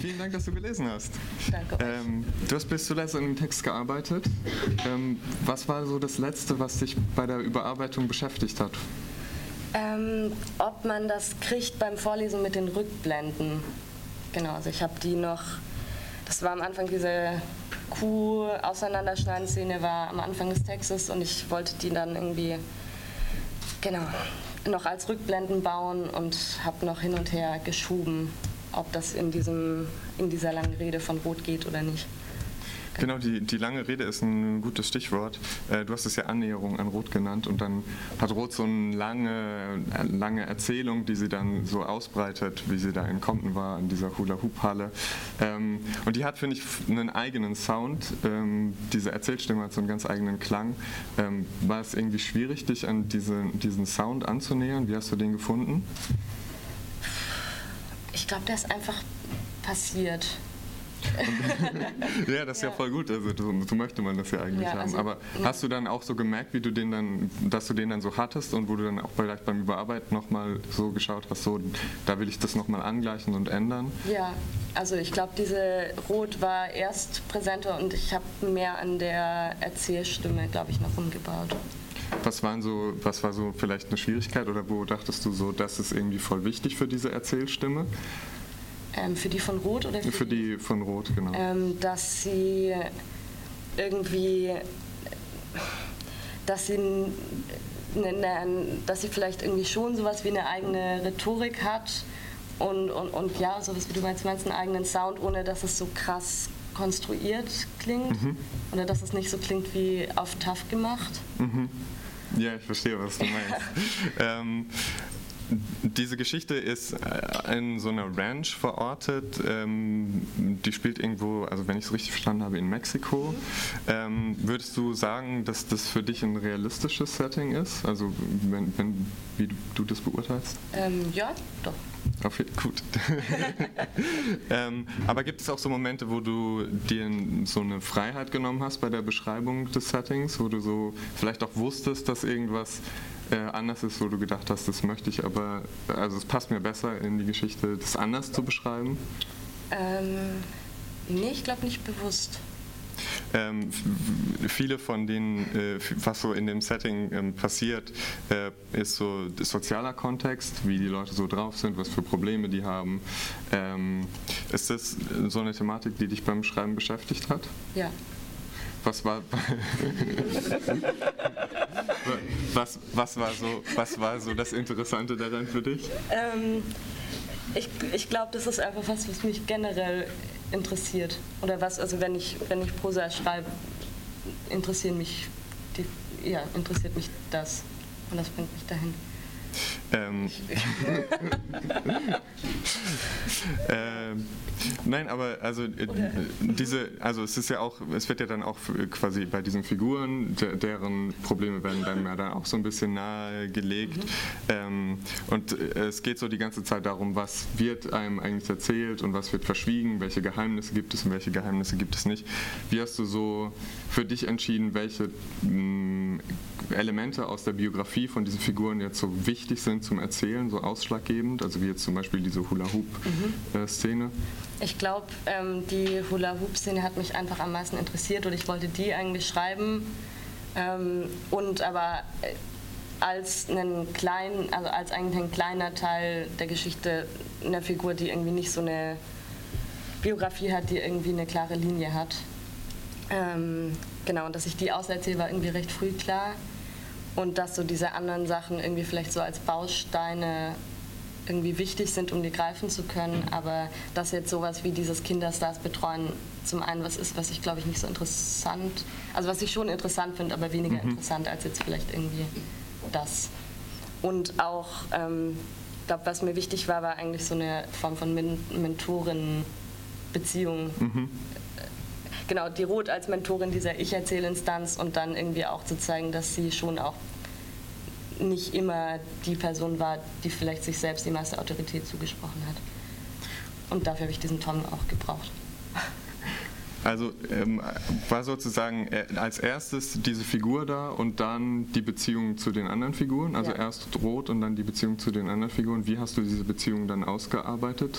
Vielen Dank, dass du gelesen hast. Danke. Ähm, du hast bis zuletzt an dem Text gearbeitet. Ähm, was war so das Letzte, was dich bei der Überarbeitung beschäftigt hat? Ähm, ob man das kriegt beim Vorlesen mit den Rückblenden. Genau, also ich habe die noch, das war am Anfang diese Kuh-Auseinanderschneiden-Szene war am Anfang des Textes und ich wollte die dann irgendwie, genau, noch als Rückblenden bauen und habe noch hin und her geschoben, ob das in, diesem, in dieser langen Rede von Rot geht oder nicht. Genau, die, die lange Rede ist ein gutes Stichwort. Äh, du hast es ja Annäherung an Rot genannt und dann hat Rot so eine lange, lange Erzählung, die sie dann so ausbreitet, wie sie da in Compton war, in dieser Hula-Hoop-Halle. Ähm, und die hat, finde ich, einen eigenen Sound. Ähm, diese Erzählstimme hat so einen ganz eigenen Klang. Ähm, war es irgendwie schwierig, dich an diese, diesen Sound anzunähern? Wie hast du den gefunden? Ich glaube, der ist einfach passiert. ja, das ist ja. ja, voll gut. Also so, so, möchte man das ja eigentlich ja, haben. Also, Aber ja. hast du dann auch so gemerkt, wie du den dann, dass du den dann so hattest und wo du dann auch vielleicht beim Überarbeiten nochmal so geschaut hast, so da will ich das nochmal angleichen und ändern? Ja, also ich glaube, diese Rot war erst präsenter und ich habe mehr an der Erzählstimme, glaube ich, noch umgebaut. Was, waren so, was war so vielleicht eine Schwierigkeit oder wo dachtest du so, das ist irgendwie voll wichtig für diese Erzählstimme? Ähm, für die von Rot oder für, für die, die, von Rot, genau. Ähm, dass sie irgendwie, dass sie, ne, ne, dass sie vielleicht irgendwie schon sowas wie eine eigene Rhetorik hat und, und, und ja, sowas wie du meinst, meinst einen eigenen Sound, ohne dass es so krass konstruiert klingt mhm. oder dass es nicht so klingt wie auf Tough gemacht. Mhm. Ja, ich verstehe, was du meinst. ähm, diese Geschichte ist äh, in so einer Ranch verortet. Ähm, die spielt irgendwo, also wenn ich es richtig verstanden habe, in Mexiko. Ähm, würdest du sagen, dass das für dich ein realistisches Setting ist? Also wenn, wenn wie du das beurteilst? Ähm, ja, doch. Okay, gut. ähm, aber gibt es auch so Momente, wo du dir so eine Freiheit genommen hast bei der Beschreibung des Settings, wo du so vielleicht auch wusstest, dass irgendwas äh, anders ist, wo du gedacht hast, das möchte ich aber, also es passt mir besser in die Geschichte, das anders zu beschreiben? Ähm, nee, ich glaube nicht bewusst. Ähm, viele von denen, äh, was so in dem Setting ähm, passiert, äh, ist so sozialer Kontext, wie die Leute so drauf sind, was für Probleme die haben. Ähm, ist das so eine Thematik, die dich beim Schreiben beschäftigt hat? Ja. Was war, was, was, war so, was war so das Interessante daran für dich? Ähm, ich ich glaube, das ist einfach was, was mich generell interessiert. Oder was, also wenn ich, wenn ich Prosa schreibe, interessieren mich die, ja, interessiert mich das. Und das bringt mich dahin. Ähm, ähm, nein, aber also äh, diese, also es ist ja auch, es wird ja dann auch quasi bei diesen Figuren, de, deren Probleme werden dann ja dann auch so ein bisschen nahegelegt. Mhm. Ähm, und äh, es geht so die ganze Zeit darum, was wird einem eigentlich erzählt und was wird verschwiegen, welche Geheimnisse gibt es und welche Geheimnisse gibt es nicht. Wie hast du so für dich entschieden, welche mh, mm, Elemente aus der Biografie von diesen Figuren jetzt so wichtig sind zum Erzählen, so ausschlaggebend, also wie jetzt zum Beispiel diese Hula-Hoop-Szene? Mhm. Ich glaube, ähm, die Hula-Hoop-Szene hat mich einfach am meisten interessiert und ich wollte die eigentlich schreiben ähm, und aber äh, als einen kleinen, also als eigentlich ein kleiner Teil der Geschichte einer Figur, die irgendwie nicht so eine Biografie hat, die irgendwie eine klare Linie hat. Ähm, genau, und dass ich die auserzähle, war irgendwie recht früh klar und dass so diese anderen Sachen irgendwie vielleicht so als Bausteine irgendwie wichtig sind, um die greifen zu können, aber dass jetzt sowas wie dieses Kinderstars betreuen zum einen was ist, was ich glaube ich nicht so interessant, also was ich schon interessant finde, aber weniger mhm. interessant als jetzt vielleicht irgendwie das. Und auch, ähm, ich glaube, was mir wichtig war, war eigentlich so eine Form von Men Mentorin-Beziehung. Mhm genau, die Roth als Mentorin dieser Ich-Erzähl-Instanz und dann irgendwie auch zu zeigen, dass sie schon auch nicht immer die Person war, die vielleicht sich selbst die meiste Autorität zugesprochen hat. Und dafür habe ich diesen Tom auch gebraucht. Also ähm, war sozusagen äh, als erstes diese Figur da und dann die Beziehung zu den anderen Figuren, also ja. erst Rot und dann die Beziehung zu den anderen Figuren. Wie hast du diese Beziehung dann ausgearbeitet?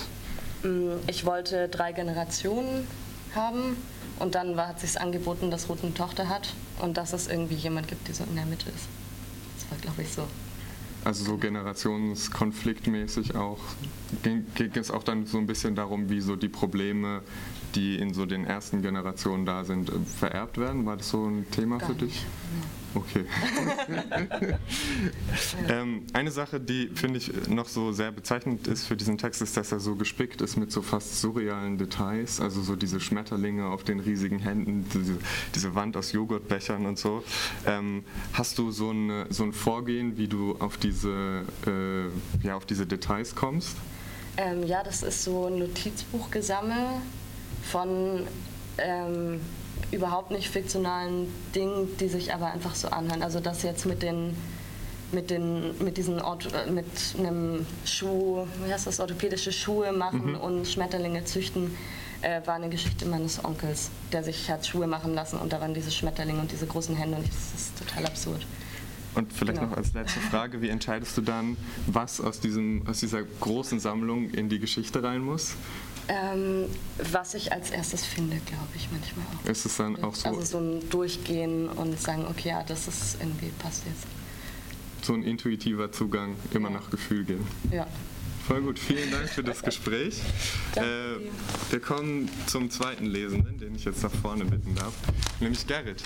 Mm, Ich wollte drei Generationen haben und dann war, hat sich angeboten, dass Ruth eine Tochter hat und dass es irgendwie jemand gibt, die so in der Mitte ist. Das war, glaube ich, so. Also so generationskonfliktmäßig auch. Ging, ging es auch dann so ein bisschen darum, wie so die Probleme, die in so den ersten Generationen da sind, äh, vererbt werden? War das so ein Thema Gar für dich? nicht. Okay. ähm, eine Sache, die finde ich noch so sehr bezeichnend ist für diesen Text, ist, dass er so gespickt ist mit so fast surrealen Details. Also so diese Schmetterlinge auf den riesigen Händen, diese, diese Wand aus Joghurtbechern und so. Ähm, hast du so, eine, so ein Vorgehen, wie du auf diese, äh, ja, auf diese Details kommst? Ähm, ja, das ist so ein Notizbuchgesammel von ähm, überhaupt nicht fiktionalen Dingen, die sich aber einfach so anhören. Also das jetzt mit den mit den mit diesen Ort, äh, mit einem Schuh, wie heißt das, orthopädische Schuhe machen und Schmetterlinge züchten, äh, war eine Geschichte meines Onkels, der sich hat Schuhe machen lassen und da waren diese Schmetterlinge und diese großen Hände und das ist total absurd. Und vielleicht Genau. noch als letzte Frage, wie entscheidest du dann, was aus, diesem, aus dieser großen Sammlung in die Geschichte rein muss? Ähm, was ich als erstes finde, glaube ich manchmal auch. Ist es dann auch so, Also so ein Durchgehen und sagen, okay, ja, das ist irgendwie passt jetzt. so ein intuitiver Zugang, immer Ja. nach Gefühl gehen? Ja. Voll gut, vielen Dank für das Gespräch. Äh, wir kommen zum zweiten Lesenden, den ich jetzt nach vorne bitten darf, nämlich Gerrit.